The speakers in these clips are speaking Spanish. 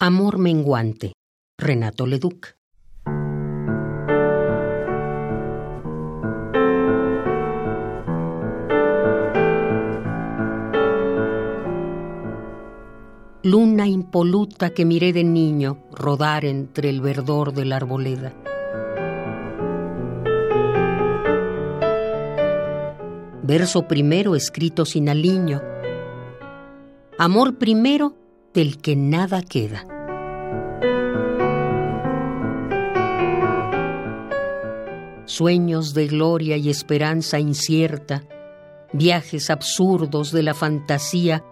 Amor menguante. Renato Leduc. Luna impoluta que miré de niño rodar entre el verdor de la arboleda. Verso primero escrito sin aliño. Amor primero del que nada queda. Sueños de gloria y esperanza incierta, viajes absurdos de la fantasía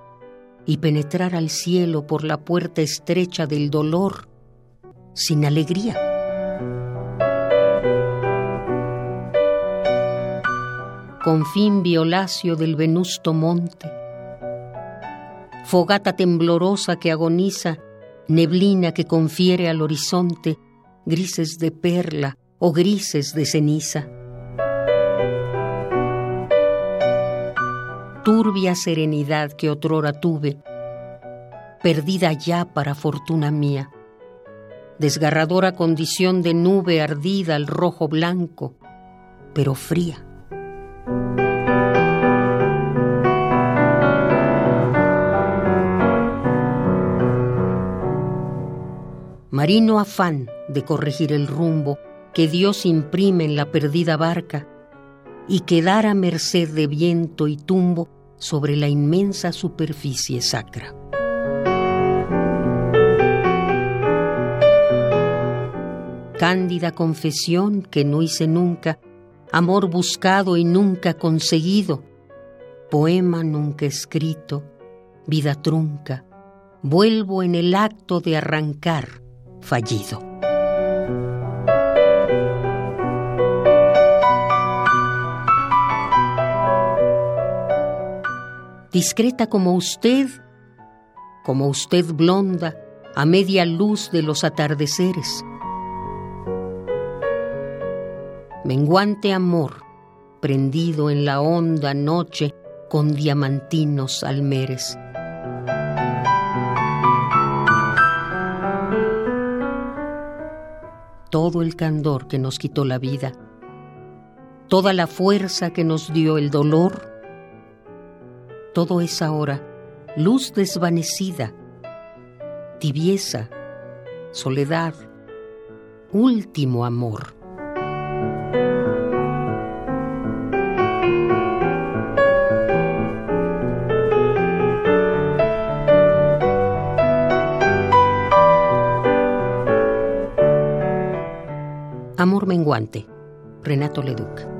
y penetrar al cielo por la puerta estrecha del dolor sin alegría. Confín violáceo del venusto monte, fogata temblorosa que agoniza, neblina que confiere al horizonte grises de perla o grises de ceniza. Turbia serenidad que otrora tuve, perdida ya para fortuna mía. Desgarradora condición de nube ardida al rojo blanco, pero fría. Marino afán de corregir el rumbo que Dios imprime en la perdida barca y quedar a merced de viento y tumbo sobre la inmensa superficie sacra. Cándida confesión que no hice nunca, amor buscado y nunca conseguido, poema nunca escrito, vida trunca, vuelvo en el acto de arrancar fallido. Discreta como usted, como usted blonda, a media luz de los atardeceres. Menguante amor, prendido en la honda noche con diamantinos almeres. Todo el candor que nos quitó la vida, toda la fuerza que nos dio el dolor, todo es ahora luz desvanecida, tibieza, soledad, último amor. Amor menguante, Renato Leduc.